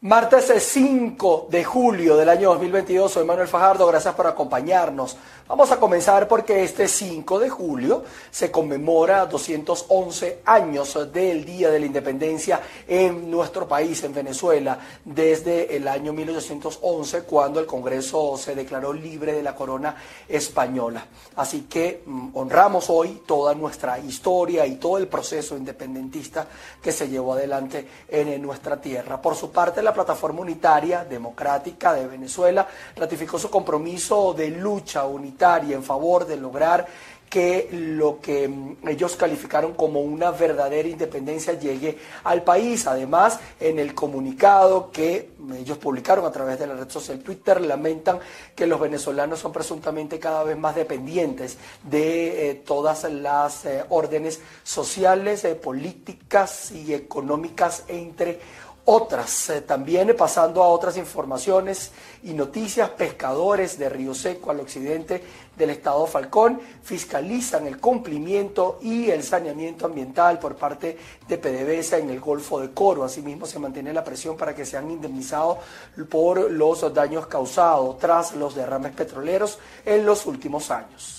Martes 5 de julio del año 2022, soy Manuel Fajardo, gracias por acompañarnos. Vamos a comenzar porque este 5 de julio se conmemora 211 años del Día de la Independencia en nuestro país, en Venezuela, desde el año 1811, cuando el Congreso se declaró libre de la corona española. Así que mm, honramos hoy toda nuestra historia y todo el proceso independentista que se llevó adelante en nuestra tierra. Por su parte, la Plataforma Unitaria Democrática de Venezuela ratificó su compromiso de lucha unitaria en favor de lograr que lo que mm, ellos calificaron como una verdadera independencia llegue al país. Además, en el comunicado que ellos publicaron a través de la red social Twitter, lamentan que los venezolanos son presuntamente cada vez más dependientes de eh, todas las eh, órdenes sociales, eh, políticas y económicas entre otras. Eh, también pasando a otras informaciones y noticias, pescadores de Río Seco al occidente del estado Falcón fiscalizan el cumplimiento y el saneamiento ambiental por parte de PDVSA en el Golfo de Coro. Asimismo, se mantiene la presión para que sean indemnizados por los daños causados tras los derrames petroleros en los últimos años.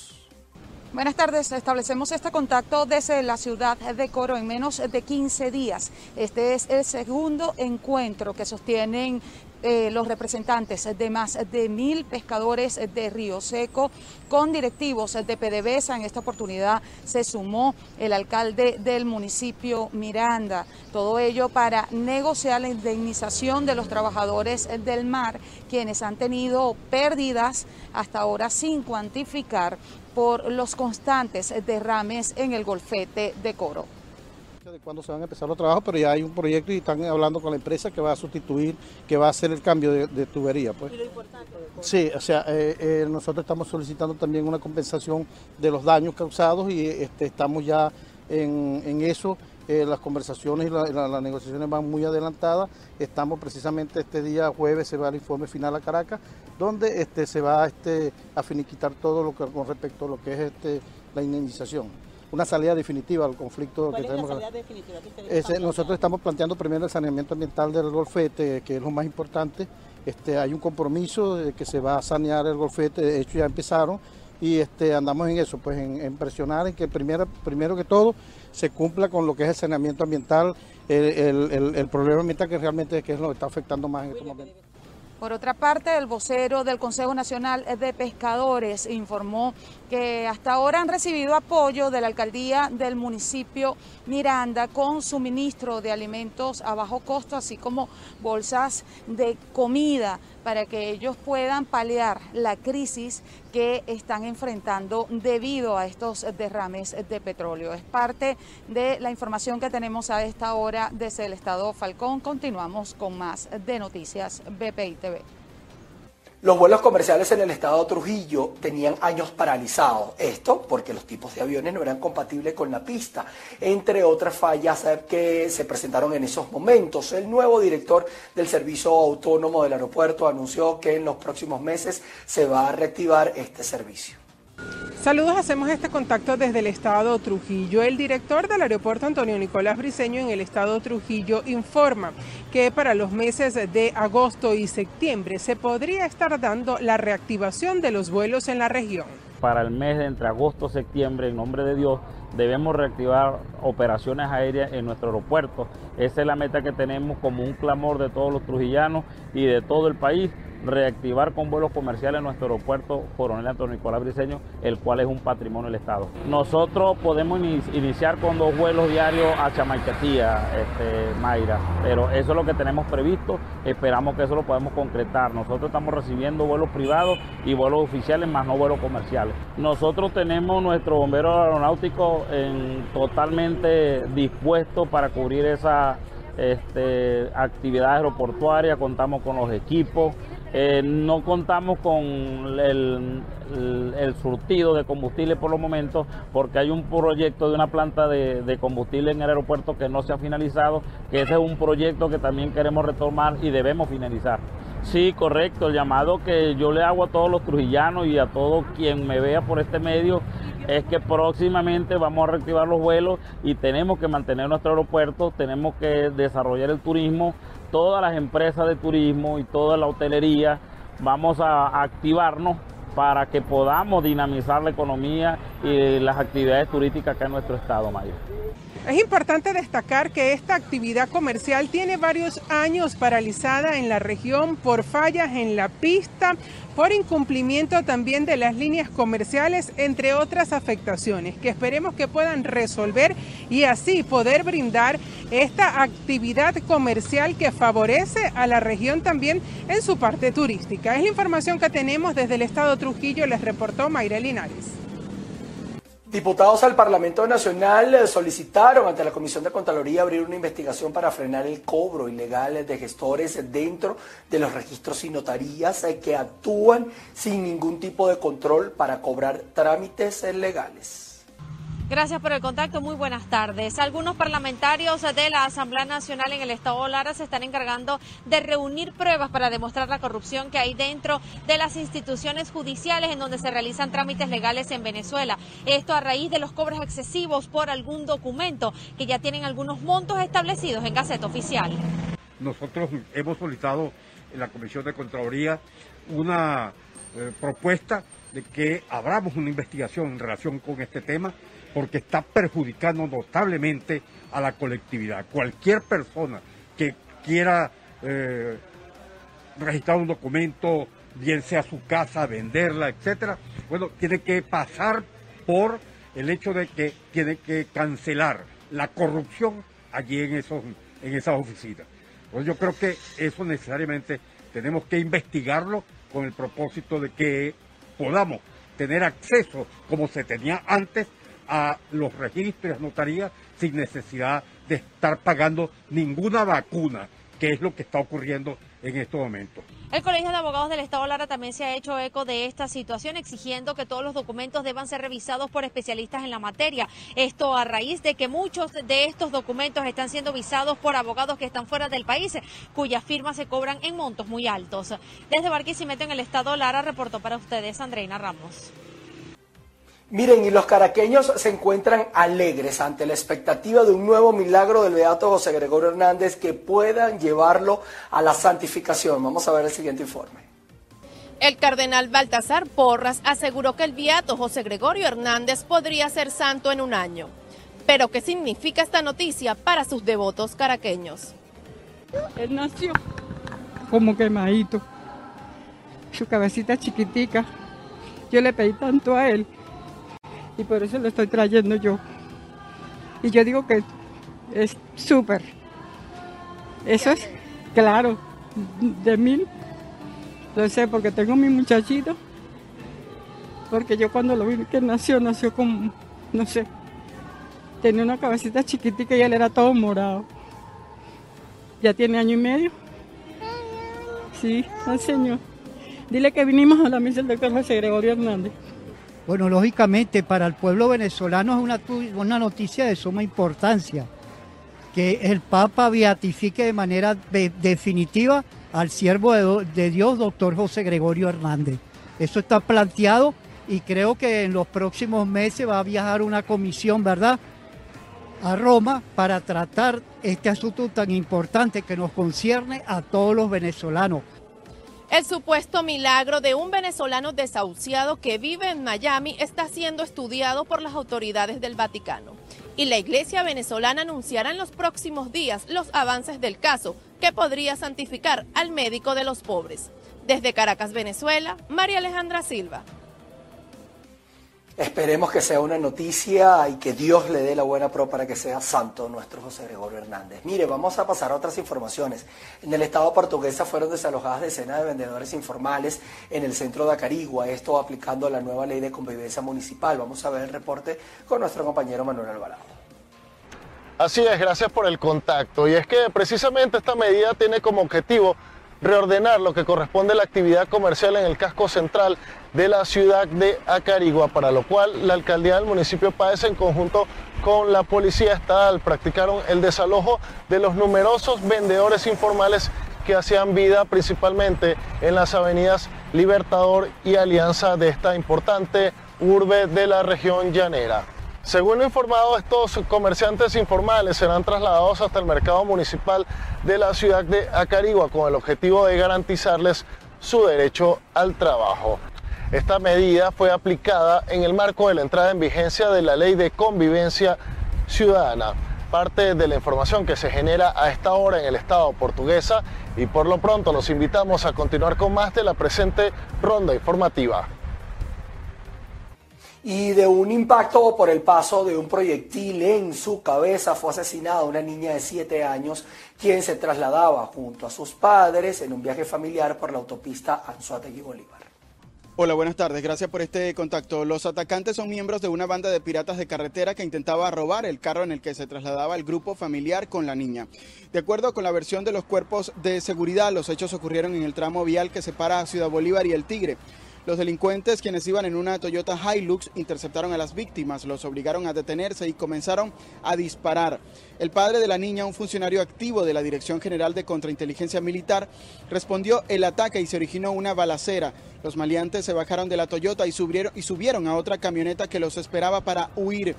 Buenas tardes, establecemos este contacto desde la ciudad de Coro en menos de 15 días. Este es el segundo encuentro que sostienen eh, los representantes de más de mil pescadores de Río Seco con directivos de PDVSA. En esta oportunidad se sumó el alcalde del municipio Miranda. Todo ello para negociar la indemnización de los trabajadores del mar, quienes han tenido pérdidas hasta ahora sin cuantificar por los constantes derrames en el golfete de Coro de cuándo se van a empezar los trabajos, pero ya hay un proyecto y están hablando con la empresa que va a sustituir, que va a hacer el cambio de, tubería. Pues. Sí, o sea, eh, eh, nosotros estamos solicitando también una compensación de los daños causados y este, estamos ya en, eso. Eh, las conversaciones y las negociaciones van muy adelantadas. Estamos precisamente este día jueves, se va el informe final a Caracas, donde este, se va este, a finiquitar todo lo que con respecto a lo que es este, la indemnización. Una salida definitiva al conflicto que tenemos. La salida definitiva que nosotros estamos planteando primero el saneamiento ambiental del golfete, que es lo más importante. Este, hay un compromiso de que se va a sanear el golfete, de hecho ya empezaron y este, andamos en eso, pues en, presionar en que primero, primero que todo se cumpla con lo que es el saneamiento ambiental, el, el, problema ambiental que realmente es lo que está afectando más en estos momentos. Por otra parte, el vocero del Consejo Nacional de Pescadores informó que hasta ahora han recibido apoyo de la alcaldía del municipio Miranda con suministro de alimentos a bajo costo, así como bolsas de comida para que ellos puedan paliar la crisis que están enfrentando debido a estos derrames de petróleo. Es parte de la información que tenemos a esta hora desde el estado Falcón. Continuamos con más de Noticias BPI TV. Los vuelos comerciales en el estado Trujillo tenían años paralizados. Esto porque los tipos de aviones no eran compatibles con la pista, entre otras fallas que se presentaron en esos momentos. El nuevo director del Servicio Autónomo del Aeropuerto anunció que en los próximos meses se va a reactivar este servicio. Saludos, hacemos este contacto desde el estado Trujillo. El director del aeropuerto Antonio Nicolás Briceño en el estado Trujillo informa que para los meses de agosto y septiembre se podría estar dando la reactivación de los vuelos en la región. Para el mes de entre agosto y septiembre, en nombre de Dios, debemos reactivar operaciones aéreas en nuestro aeropuerto. Esa es la meta que tenemos como un clamor de todos los trujillanos y de todo el país reactivar con vuelos comerciales nuestro aeropuerto Coronel Antonio Nicolás Briceño, el cual es un patrimonio del Estado. Nosotros podemos iniciar con dos vuelos diarios a Chamaicatía, este, Mayra, pero eso es lo que tenemos previsto, esperamos que eso lo podamos concretar. Nosotros estamos recibiendo vuelos privados y vuelos oficiales, más no vuelos comerciales. Nosotros tenemos nuestro bombero aeronáutico en, totalmente dispuesto para cubrir esa este, actividad aeroportuaria, contamos con los equipos, eh, no contamos con el, surtido de combustible por los momentos porque hay un proyecto de una planta de, combustible en el aeropuerto que no se ha finalizado, que ese es un proyecto que también queremos retomar y debemos finalizar. Sí, correcto, el llamado que yo le hago a todos los trujillanos y a todo quien me vea por este medio es que próximamente vamos a reactivar los vuelos y tenemos que mantener nuestro aeropuerto, tenemos que desarrollar el turismo, todas las empresas de turismo y toda la hotelería vamos a activarnos para que podamos dinamizar la economía y las actividades turísticas acá en nuestro estado, Mayor. Es importante destacar que esta actividad comercial tiene varios años paralizada en la región por fallas en la pista, por incumplimiento también de las líneas comerciales, entre otras afectaciones que esperemos que puedan resolver y así poder brindar esta actividad comercial que favorece a la región también en su parte turística. Es información que tenemos desde el estado Trujillo, les reportó Mayra Linares. Diputados al Parlamento Nacional solicitaron ante la Comisión de Contraloría abrir una investigación para frenar el cobro ilegal de gestores dentro de los registros y notarías que actúan sin ningún tipo de control para cobrar trámites legales. Gracias por el contacto. Muy buenas tardes. Algunos parlamentarios de la Asamblea Nacional en el Estado Lara se están encargando de reunir pruebas para demostrar la corrupción que hay dentro de las instituciones judiciales en donde se realizan trámites legales en Venezuela. Esto a raíz de los cobros excesivos por algún documento que ya tienen algunos montos establecidos en Gaceta Oficial. Nosotros hemos solicitado en la Comisión de Contraloría una eh, propuesta de que abramos una investigación en relación con este tema porque está perjudicando notablemente a la colectividad. Cualquier persona que quiera eh, registrar un documento, bien sea su casa, venderla, etcétera, bueno, tiene que pasar por el hecho de que tiene que cancelar la corrupción allí en esos en esas oficinas. Pues yo creo que eso necesariamente tenemos que investigarlo con el propósito de que podamos tener acceso como se tenía antes a los registros notarías sin necesidad de estar pagando ninguna vacuna, que es lo que está ocurriendo en estos momentos. El Colegio de Abogados del Estado Lara también se ha hecho eco de esta situación, exigiendo que todos los documentos deban ser revisados por especialistas en la materia. Esto a raíz de que muchos de estos documentos están siendo visados por abogados que están fuera del país, cuyas firmas se cobran en montos muy altos. Desde Barquisimeto, en el Estado Lara, reportó para ustedes Andreina Ramos. Miren, y los caraqueños se encuentran alegres ante la expectativa de un nuevo milagro del Beato José Gregorio Hernández que puedan llevarlo a la santificación. Vamos a ver el siguiente informe. El cardenal Baltasar Porras aseguró que el Beato José Gregorio Hernández podría ser santo en un año. Pero, ¿qué significa esta noticia para sus devotos caraqueños? Él nació como quemadito, su cabecita chiquitica. Yo le pedí tanto a él y por eso lo estoy trayendo yo. Y yo digo que es súper. Eso es claro, de mil. Lo sé porque tengo mi muchachito. Porque yo cuando lo vi que nació, nació como, no sé, tenía una cabecita chiquitita y él era todo morado. Ya tiene año y medio. Sí, al Señor. Dile que vinimos a la misa del doctor José Gregorio Hernández. Bueno, lógicamente para el pueblo venezolano es una, noticia de suma importancia que el Papa beatifique de manera definitiva al siervo de, de, Dios, doctor José Gregorio Hernández. Eso está planteado y creo que en los próximos meses va a viajar una comisión, ¿verdad? A Roma para tratar este asunto tan importante que nos concierne a todos los venezolanos. El supuesto milagro de un venezolano desahuciado que vive en Miami está siendo estudiado por las autoridades del Vaticano. Y la iglesia venezolana anunciará en los próximos días los avances del caso que podría santificar al médico de los pobres. Desde Caracas, Venezuela, María Alejandra Silva. Esperemos que sea una noticia y que Dios le dé la buena pro para que sea santo nuestro José Gregorio Hernández. Mire, vamos a pasar a otras informaciones. En el estado portuguesa fueron desalojadas decenas de vendedores informales en el centro de Acarigua, esto aplicando la nueva ley de convivencia municipal. Vamos a ver el reporte con nuestro compañero Manuel Alvarado. Así es, gracias por el contacto. Y es que precisamente esta medida tiene como objetivo reordenar lo que corresponde a la actividad comercial en el casco central de la ciudad de Acarigua, para lo cual la alcaldía del municipio Páez en conjunto con la policía estatal practicaron el desalojo de los numerosos vendedores informales que hacían vida principalmente en las avenidas Libertador y Alianza de esta importante urbe de la región llanera. Según lo informado, estos comerciantes informales serán trasladados hasta el mercado municipal de la ciudad de Acarigua con el objetivo de garantizarles su derecho al trabajo. Esta medida fue aplicada en el marco de la entrada en vigencia de la Ley de Convivencia Ciudadana. Parte de la información que se genera a esta hora en el Estado portuguesa y por lo pronto los invitamos a continuar con más de la presente ronda informativa y de un impacto por el paso de un proyectil en su cabeza fue asesinada una niña de 7 años quien se trasladaba junto a sus padres en un viaje familiar por la autopista Anzuategui Bolívar. Hola, buenas tardes. Gracias por este contacto. Los atacantes son miembros de una banda de piratas de carretera que intentaba robar el carro en el que se trasladaba el grupo familiar con la niña. De acuerdo con la versión de los cuerpos de seguridad, los hechos ocurrieron en el tramo vial que separa a Ciudad Bolívar y El Tigre. Los delincuentes, quienes iban en una Toyota Hilux, interceptaron a las víctimas, los obligaron a detenerse y comenzaron a disparar. El padre de la niña, un funcionario activo de la Dirección General de Contrainteligencia Militar, respondió el ataque y se originó una balacera. Los maleantes se bajaron de la Toyota y subieron, y subieron a otra camioneta que los esperaba para huir.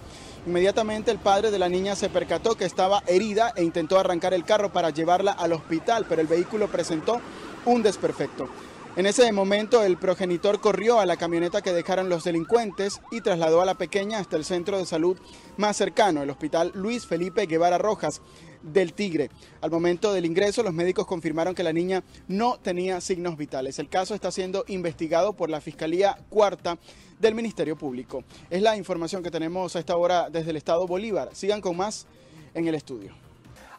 Inmediatamente el padre de la niña se percató que estaba herida e intentó arrancar el carro para llevarla al hospital, pero el vehículo presentó un desperfecto. En ese momento el progenitor corrió a la camioneta que dejaron los delincuentes y trasladó a la pequeña hasta el centro de salud más cercano, el hospital Luis Felipe Guevara Rojas del Tigre. Al momento del ingreso, los médicos confirmaron que la niña no tenía signos vitales. El caso está siendo investigado por la Fiscalía Cuarta del Ministerio Público. Es la información que tenemos a esta hora desde el Estado Bolívar. Sigan con más en el estudio.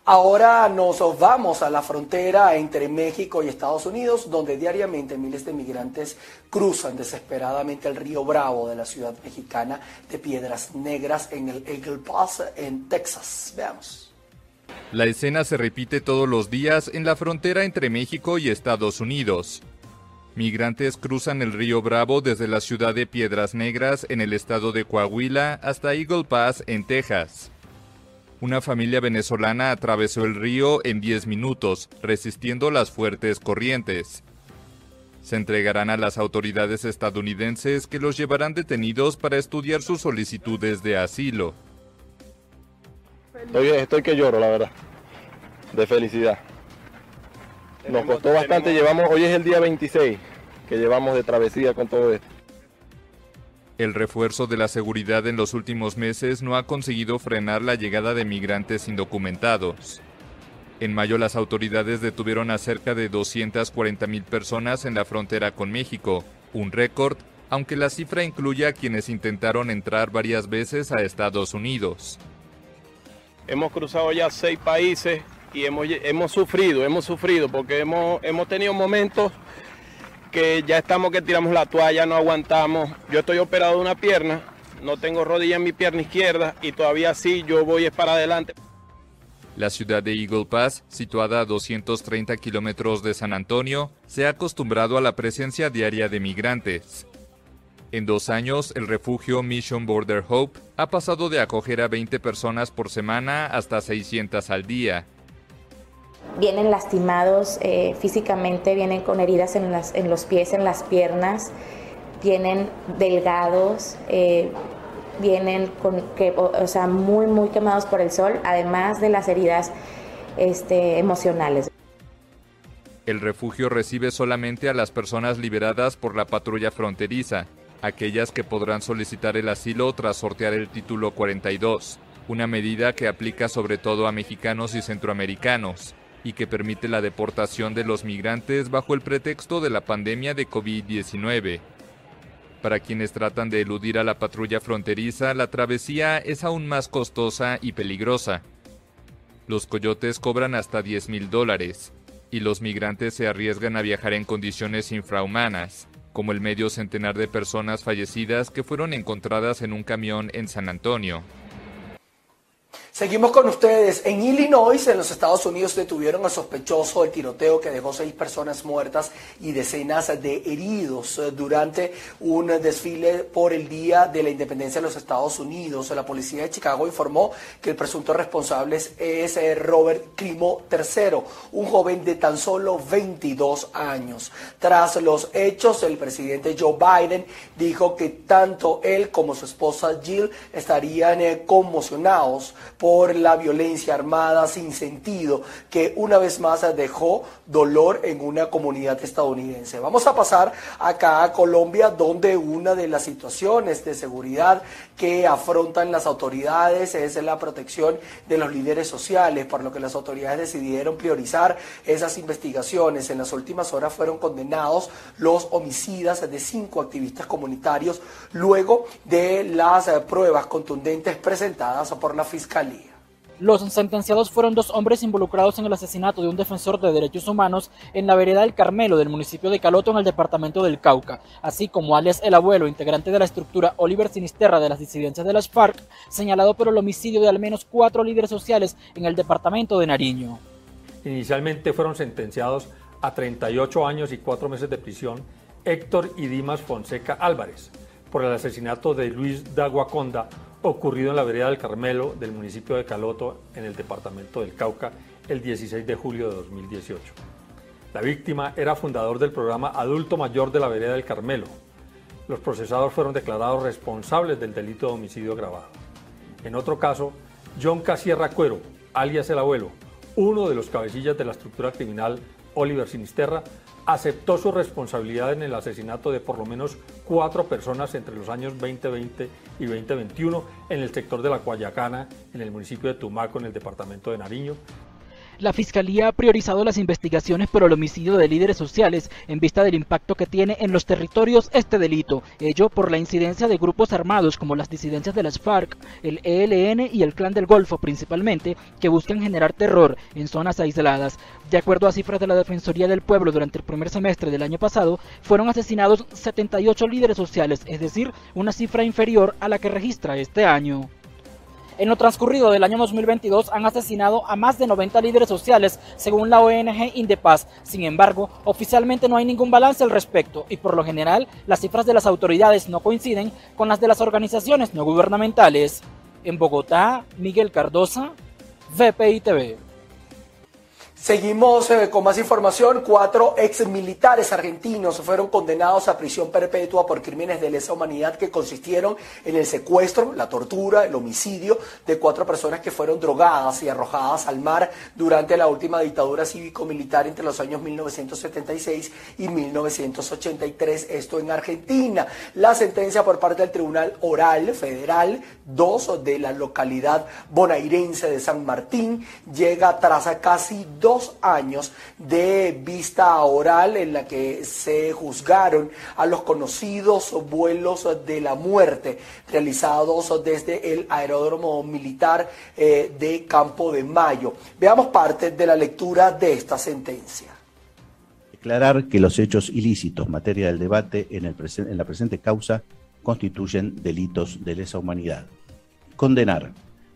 Ahora nos vamos a la frontera entre México y Estados Unidos, donde diariamente miles de migrantes cruzan desesperadamente el río Bravo de la ciudad mexicana de Piedras Negras en el Eagle Pass en Texas. Veamos. La escena se repite todos los días en la frontera entre México y Estados Unidos. Migrantes cruzan el río Bravo desde la ciudad de Piedras Negras en el estado de Coahuila hasta Eagle Pass en Texas. Una familia venezolana atravesó el río en 10 minutos, resistiendo las fuertes corrientes. Se entregarán a las autoridades estadounidenses que los llevarán detenidos para estudiar sus solicitudes de asilo. Estoy, estoy que lloro, la verdad, de felicidad. Nos costó bastante, llevamos, hoy es el día 26 que llevamos de travesía con todo esto. El refuerzo de la seguridad en los últimos meses no ha conseguido frenar la llegada de migrantes indocumentados. En mayo las autoridades detuvieron a cerca de 240 mil personas en la frontera con México, un récord, aunque la cifra incluye a quienes intentaron entrar varias veces a Estados Unidos. Hemos cruzado ya seis países y hemos, hemos sufrido, hemos sufrido porque hemos, hemos tenido momentos que ya estamos que tiramos la toalla, no aguantamos. Yo estoy operado de una pierna, no tengo rodilla en mi pierna izquierda y todavía sí yo voy es para adelante. La ciudad de Eagle Pass, situada a 230 kilómetros de San Antonio, se ha acostumbrado a la presencia diaria de migrantes. En dos años, el refugio Mission Border Hope ha pasado de acoger a 20 personas por semana hasta 600 al día, vienen lastimados eh, físicamente, vienen con heridas en, las, en, los pies, en las piernas, vienen delgados, eh, vienen con, que, o, sea, muy, muy quemados por el sol, además de las heridas este, emocionales. El refugio recibe solamente a las personas liberadas por la patrulla fronteriza, aquellas que podrán solicitar el asilo tras sortear el título 42, una medida que aplica sobre todo a mexicanos y centroamericanos y que permite la deportación de los migrantes bajo el pretexto de la pandemia de COVID-19. Para quienes tratan de eludir a la patrulla fronteriza, la travesía es aún más costosa y peligrosa. Los coyotes cobran hasta 10 mil dólares y los migrantes se arriesgan a viajar en condiciones infrahumanas, como el medio centenar de personas fallecidas que fueron encontradas en un camión en San Antonio. Seguimos con ustedes. En Illinois, en los Estados Unidos, detuvieron al sospechoso del tiroteo que dejó seis personas muertas y decenas de heridos durante un desfile por el Día de la Independencia de los Estados Unidos. La policía de Chicago informó que el presunto responsable es eh, Robert Climo III, un joven de tan solo 22 años. Tras los hechos, el presidente Joe Biden dijo que tanto él como su esposa Jill estarían eh, conmocionados por la violencia armada sin sentido que una vez más dejó dolor en una comunidad estadounidense. Vamos a pasar acá a Colombia, donde una de las situaciones de seguridad que afrontan las autoridades es la protección de los líderes sociales, por lo que las autoridades decidieron priorizar esas investigaciones. En las últimas horas fueron condenados los homicidas de cinco activistas comunitarios luego de las pruebas contundentes presentadas por la Fiscalía. Los sentenciados fueron dos hombres involucrados en el asesinato de un defensor de derechos humanos en la vereda del Carmelo del municipio de Caloto en el departamento del Cauca, así como alias el abuelo, integrante de la estructura Oliver Sinisterra de las disidencias de las FARC, señalado por el homicidio de al menos cuatro líderes sociales en el departamento de Nariño. Inicialmente fueron sentenciados a 38 años y cuatro meses de prisión Héctor y Dimas Fonseca Álvarez por el asesinato de Luis Daguaconda, ocurrido en la vereda del Carmelo del municipio de Caloto en el departamento del Cauca el 16 de julio de 2018. La víctima era fundador del programa Adulto Mayor de la vereda del Carmelo. Los procesados fueron declarados responsables del delito de homicidio agravado. En otro caso, John Casierra Cuero, alias el abuelo, uno de los cabecillas de la estructura criminal Oliver Sinisterra, aceptó su responsabilidad en el asesinato de por lo menos cuatro personas entre los años 2020 y 2021 en el sector de la Guayacana, en el municipio de Tumaco, en el departamento de Nariño, la Fiscalía ha priorizado las investigaciones por el homicidio de líderes sociales en vista del impacto que tiene en los territorios este delito, ello por la incidencia de grupos armados como las disidencias de las FARC, el ELN y el Clan del Golfo principalmente, que buscan generar terror en zonas aisladas. De acuerdo a cifras de la Defensoría del Pueblo durante el primer semestre del año pasado, fueron asesinados 78 líderes sociales, es decir, una cifra inferior a la que registra este año. En lo transcurrido del año 2022 han asesinado a más de 90 líderes sociales, según la ONG Indepaz. Sin embargo, oficialmente no hay ningún balance al respecto y por lo general las cifras de las autoridades no coinciden con las de las organizaciones no gubernamentales. En Bogotá, Miguel Cardosa, VPI TV. Seguimos eh, con más información. Cuatro ex militares argentinos fueron condenados a prisión perpetua por crímenes de lesa humanidad que consistieron en el secuestro, la tortura, el homicidio de cuatro personas que fueron drogadas y arrojadas al mar durante la última dictadura cívico-militar entre los años 1976 y 1983, esto en Argentina. La sentencia por parte del Tribunal Oral Federal 2 de la localidad bonairense de San Martín llega tras casi dos años de vista oral en la que se juzgaron a los conocidos vuelos de la muerte realizados desde el aeródromo militar eh, de Campo de Mayo. Veamos parte de la lectura de esta sentencia. Declarar que los hechos ilícitos, materia del debate en, el en la presente causa, constituyen delitos de lesa humanidad. Condenar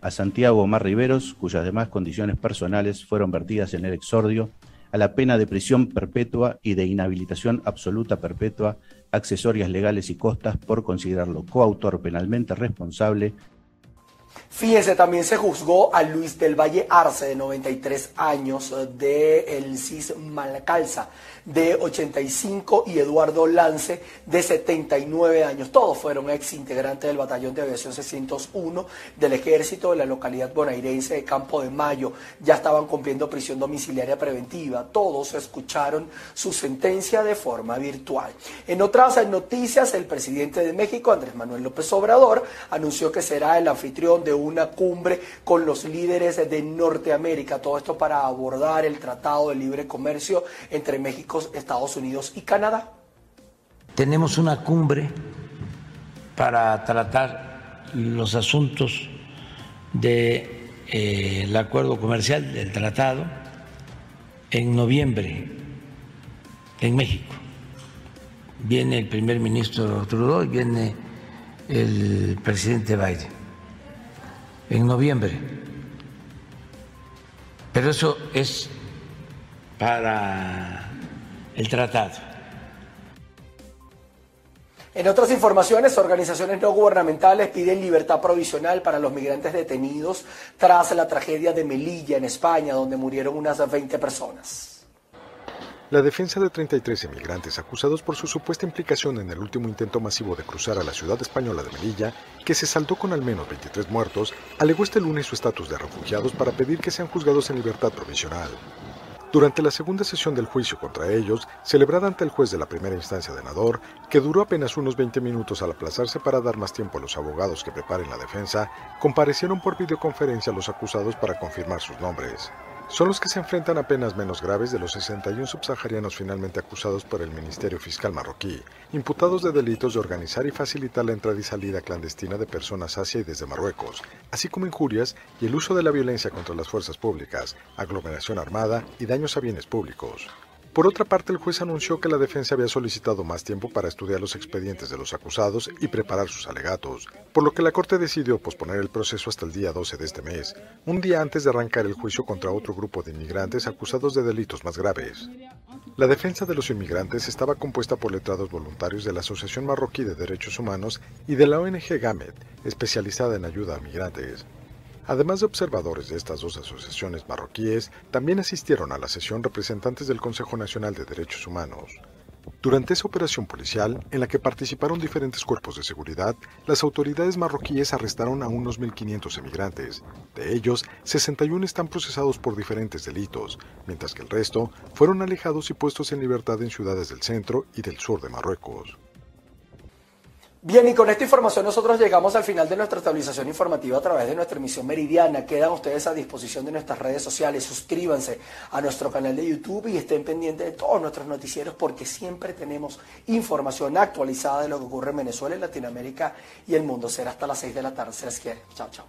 a Santiago Omar Riveros, cuyas demás condiciones personales fueron vertidas en el exordio, a la pena de prisión perpetua y de inhabilitación absoluta perpetua, accesorias legales y costas por considerarlo coautor penalmente responsable Fíjese, también se juzgó a Luis del Valle Arce, de 93 años, de el CIS Malcalza, de 85, y Eduardo Lance, de 79 años. Todos fueron ex integrantes del Batallón de Aviación 601 del Ejército de la localidad bonairense de Campo de Mayo. Ya estaban cumpliendo prisión domiciliaria preventiva. Todos escucharon su sentencia de forma virtual. En otras noticias, el presidente de México, Andrés Manuel López Obrador, anunció que será el anfitrión de una cumbre con los líderes de Norteamérica. Todo esto para abordar el Tratado de Libre Comercio entre México, Estados Unidos y Canadá. Tenemos una cumbre para tratar los asuntos del de, eh, acuerdo comercial, del tratado, en noviembre en México. Viene el primer ministro Trudeau y viene el presidente Biden en noviembre Pero eso es para el tratado. En otras informaciones, organizaciones no gubernamentales piden libertad provisional para los migrantes detenidos tras la tragedia de Melilla en España, donde murieron unas 20 personas. La defensa de 33 inmigrantes acusados por su supuesta implicación en el último intento masivo de cruzar a la ciudad española de Melilla, que se saldó con al menos 23 muertos, alegó este lunes su estatus de refugiados para pedir que sean juzgados en libertad provisional. Durante la segunda sesión del juicio contra ellos, celebrada ante el juez de la primera instancia de Nador, que duró apenas unos 20 minutos al aplazarse para dar más tiempo a los abogados que preparen la defensa, comparecieron por videoconferencia los acusados para confirmar sus nombres son los que se enfrentan a penas menos graves de los 61 subsaharianos finalmente acusados por el Ministerio Fiscal marroquí, imputados de delitos de organizar y facilitar la entrada y salida clandestina de personas hacia y desde Marruecos, así como injurias y el uso de la violencia contra las fuerzas públicas, aglomeración armada y daños a bienes públicos. Por otra parte, el juez anunció que la defensa había solicitado más tiempo para estudiar los expedientes de los acusados y preparar sus alegatos, por lo que la Corte decidió posponer el proceso hasta el día 12 de este mes, un día antes de arrancar el juicio contra otro grupo de inmigrantes acusados de delitos más graves. La defensa de los inmigrantes estaba compuesta por letrados voluntarios de la Asociación Marroquí de Derechos Humanos y de la ONG GAMET, especializada en ayuda a migrantes. Además de observadores de estas dos asociaciones marroquíes, también asistieron a la sesión representantes del Consejo Nacional de Derechos Humanos. Durante esa operación policial, en la que participaron diferentes cuerpos de seguridad, las autoridades marroquíes arrestaron a unos 1.500 emigrantes. De ellos, 61 están procesados por diferentes delitos, mientras que el resto fueron alejados y puestos en libertad en ciudades del centro y del sur de Marruecos. Bien, y con esta información nosotros llegamos al final de nuestra estabilización informativa a través de nuestra emisión meridiana. Quedan ustedes a disposición de nuestras redes sociales. Suscríbanse a nuestro canal de YouTube y estén pendientes de todos nuestros noticieros porque siempre tenemos información actualizada de lo que ocurre en Venezuela, en Latinoamérica y el mundo. Será hasta las 6 de la tarde. Se les quiere. Chao, chao.